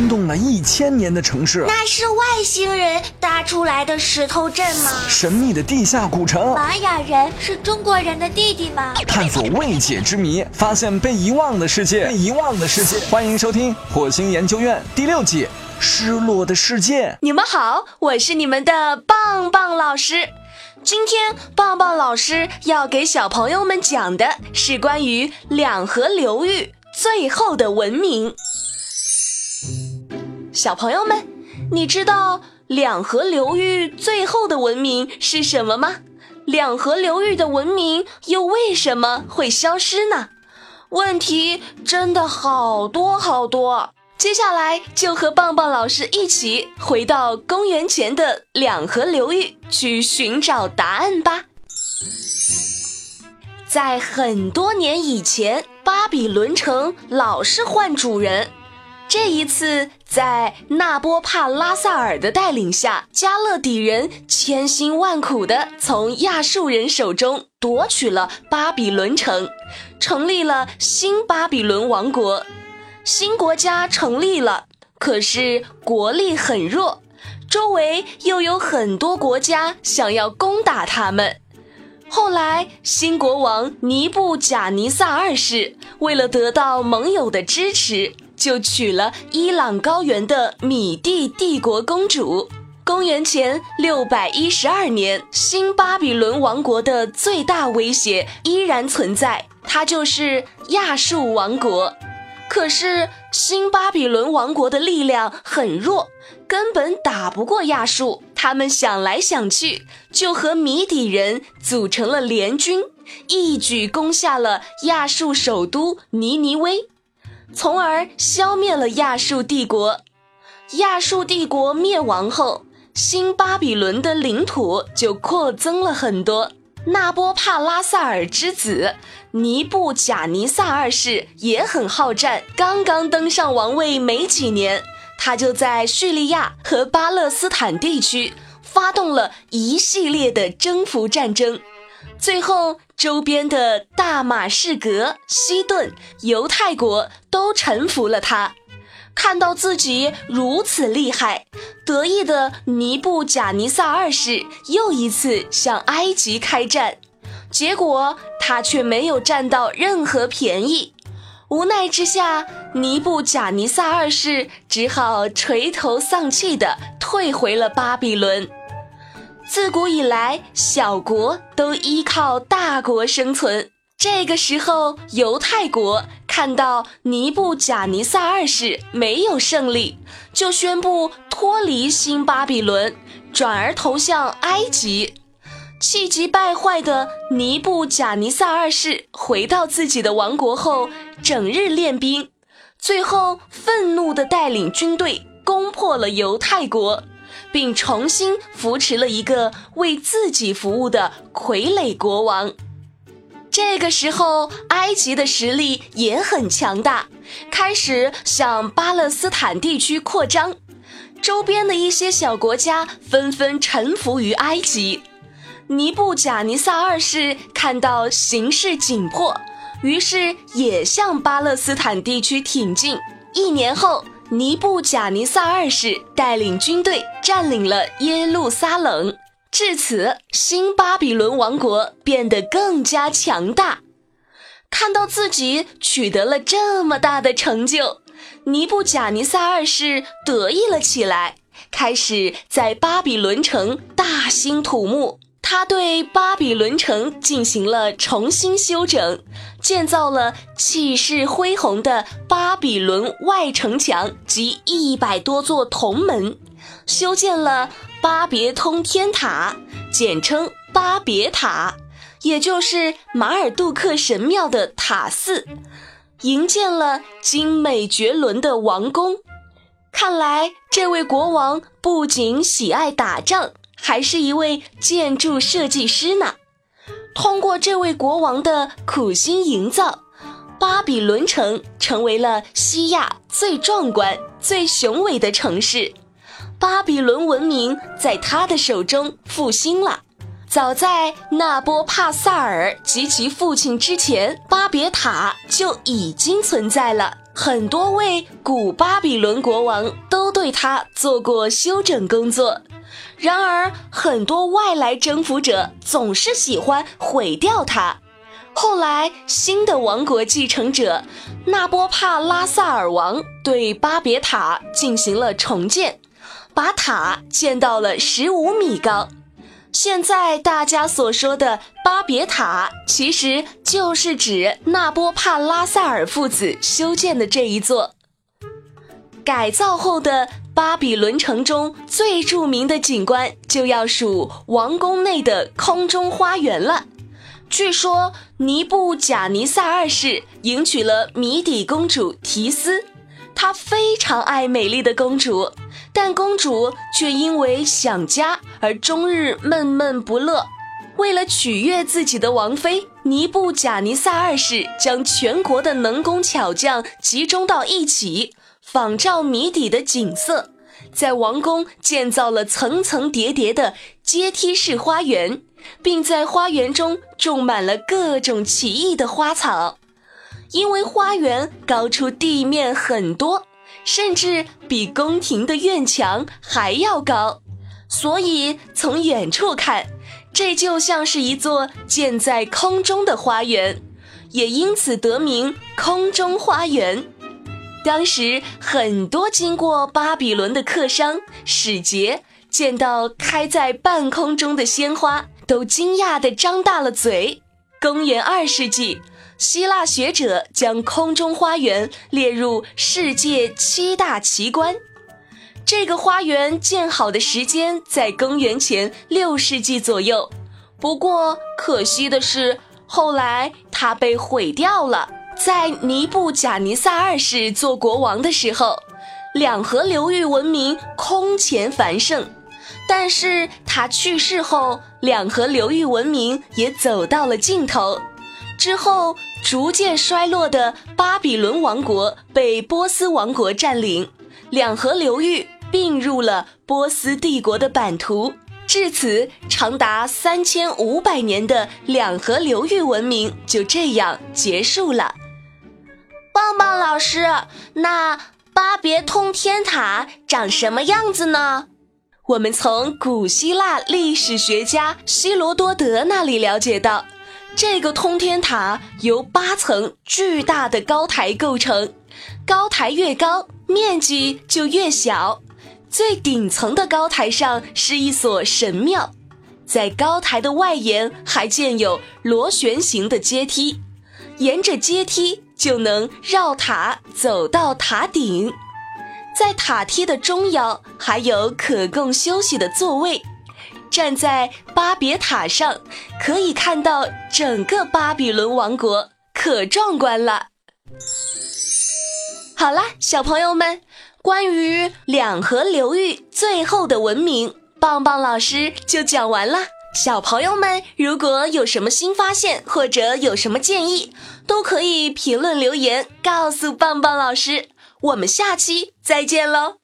惊动了一千年的城市。那是外星人搭出来的石头镇吗？神秘的地下古城。玛雅人是中国人的弟弟吗？探索未解之谜，发现被遗忘的世界。被遗忘的世界，欢迎收听《火星研究院》第六季《失落的世界》。你们好，我是你们的棒棒老师。今天棒棒老师要给小朋友们讲的是关于两河流域最后的文明。小朋友们，你知道两河流域最后的文明是什么吗？两河流域的文明又为什么会消失呢？问题真的好多好多。接下来就和棒棒老师一起回到公元前的两河流域去寻找答案吧。在很多年以前，巴比伦城老是换主人。这一次，在纳波帕拉萨尔的带领下，加勒底人千辛万苦地从亚述人手中夺取了巴比伦城，成立了新巴比伦王国。新国家成立了，可是国力很弱，周围又有很多国家想要攻打他们。后来，新国王尼布贾尼撒二世为了得到盟友的支持。就娶了伊朗高原的米蒂帝国公主。公元前六百一十二年，新巴比伦王国的最大威胁依然存在，它就是亚述王国。可是新巴比伦王国的力量很弱，根本打不过亚述。他们想来想去，就和米底人组成了联军，一举攻下了亚述首都尼尼微。从而消灭了亚述帝国。亚述帝国灭亡后，新巴比伦的领土就扩增了很多。纳波帕拉萨尔之子尼布贾尼撒二世也很好战，刚刚登上王位没几年，他就在叙利亚和巴勒斯坦地区发动了一系列的征服战争。最后，周边的大马士革、西顿、犹太国都臣服了他。看到自己如此厉害，得意的尼布贾尼撒二世又一次向埃及开战，结果他却没有占到任何便宜。无奈之下，尼布贾尼撒二世只好垂头丧气地退回了巴比伦。自古以来，小国都依靠大国生存。这个时候，犹太国看到尼布贾尼撒二世没有胜利，就宣布脱离新巴比伦，转而投向埃及。气急败坏的尼布贾尼撒二世回到自己的王国后，整日练兵，最后愤怒地带领军队攻破了犹太国。并重新扶持了一个为自己服务的傀儡国王。这个时候，埃及的实力也很强大，开始向巴勒斯坦地区扩张。周边的一些小国家纷纷臣服于埃及。尼布贾尼撒二世看到形势紧迫，于是也向巴勒斯坦地区挺进。一年后。尼布贾尼撒二世带领军队占领了耶路撒冷，至此，新巴比伦王国变得更加强大。看到自己取得了这么大的成就，尼布贾尼撒二世得意了起来，开始在巴比伦城大兴土木。他对巴比伦城进行了重新修整，建造了气势恢宏的巴比伦外城墙及一百多座铜门，修建了巴别通天塔，简称巴别塔，也就是马尔杜克神庙的塔寺，营建了精美绝伦的王宫。看来，这位国王不仅喜爱打仗。还是一位建筑设计师呢。通过这位国王的苦心营造，巴比伦城成为了西亚最壮观、最雄伟的城市。巴比伦文明在他的手中复兴了。早在纳波帕萨尔及其父亲之前，巴别塔就已经存在了。很多位古巴比伦国王都对它做过修整工作。然而，很多外来征服者总是喜欢毁掉它。后来，新的王国继承者纳波帕拉萨尔王对巴别塔进行了重建，把塔建到了十五米高。现在大家所说的巴别塔，其实就是指纳波帕拉萨尔父子修建的这一座。改造后的巴比伦城中最著名的景观，就要数王宫内的空中花园了。据说尼布贾尼撒二世迎娶了米底公主提斯，他非常爱美丽的公主，但公主却因为想家而终日闷闷不乐。为了取悦自己的王妃，尼布贾尼撒二世将全国的能工巧匠集中到一起。仿照谜底的景色，在王宫建造了层层叠叠的阶梯式花园，并在花园中种满了各种奇异的花草。因为花园高出地面很多，甚至比宫廷的院墙还要高，所以从远处看，这就像是一座建在空中的花园，也因此得名“空中花园”。当时很多经过巴比伦的客商、使节见到开在半空中的鲜花，都惊讶地张大了嘴。公元二世纪，希腊学者将空中花园列入世界七大奇观。这个花园建好的时间在公元前六世纪左右，不过可惜的是，后来它被毁掉了。在尼布贾尼撒二世做国王的时候，两河流域文明空前繁盛。但是他去世后，两河流域文明也走到了尽头。之后逐渐衰落的巴比伦王国被波斯王国占领，两河流域并入了波斯帝国的版图。至此，长达三千五百年的两河流域文明就这样结束了。老师，那巴别通天塔长什么样子呢？我们从古希腊历史学家希罗多德那里了解到，这个通天塔由八层巨大的高台构成，高台越高，面积就越小。最顶层的高台上是一所神庙，在高台的外沿还建有螺旋形的阶梯，沿着阶梯。就能绕塔走到塔顶，在塔梯的中央还有可供休息的座位。站在巴别塔上，可以看到整个巴比伦王国，可壮观了。好啦，小朋友们，关于两河流域最后的文明，棒棒老师就讲完了。小朋友们，如果有什么新发现或者有什么建议，都可以评论留言告诉棒棒老师。我们下期再见喽！